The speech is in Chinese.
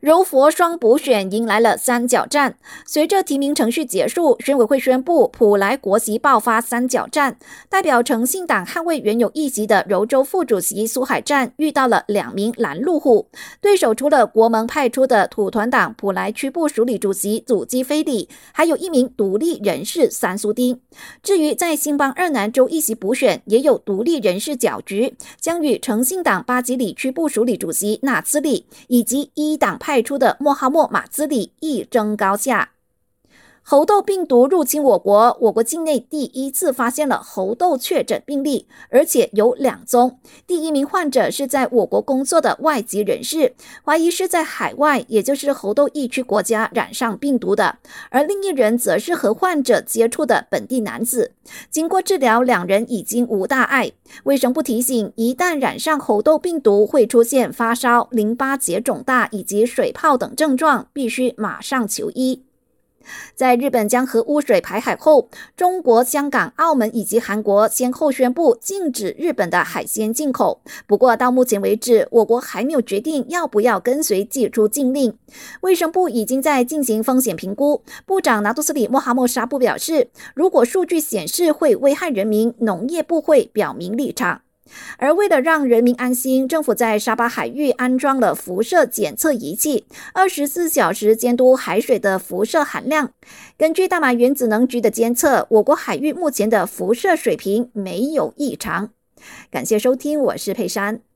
柔佛双补选迎来了三角战，随着提名程序结束，选委会宣布普莱国席爆发三角战，代表诚信党捍卫原有议席的柔州副主席苏海战遇到了两名拦路虎，对手除了国盟派出的土团党普莱区部署理主席祖基菲里，还有一名独立人士三苏丁。至于在新邦二南州议席补选，也有独立人士搅局，将与诚信党巴吉里区部署理主席纳兹里以及一党派。派出的穆罕默马兹里一争高下。猴痘病毒入侵我国，我国境内第一次发现了猴痘确诊病例，而且有两宗。第一名患者是在我国工作的外籍人士，怀疑是在海外，也就是猴痘疫区国家染上病毒的；而另一人则是和患者接触的本地男子。经过治疗，两人已经无大碍。卫生部提醒，一旦染上猴痘病毒，会出现发烧、淋巴结肿大以及水泡等症状，必须马上求医。在日本将核污水排海后，中国、香港、澳门以及韩国先后宣布禁止日本的海鲜进口。不过，到目前为止，我国还没有决定要不要跟随解除禁令。卫生部已经在进行风险评估。部长拿杜斯里·莫哈默沙布表示，如果数据显示会危害人民，农业部会表明立场。而为了让人民安心，政府在沙巴海域安装了辐射检测仪器，二十四小时监督海水的辐射含量。根据大马原子能局的监测，我国海域目前的辐射水平没有异常。感谢收听，我是佩珊。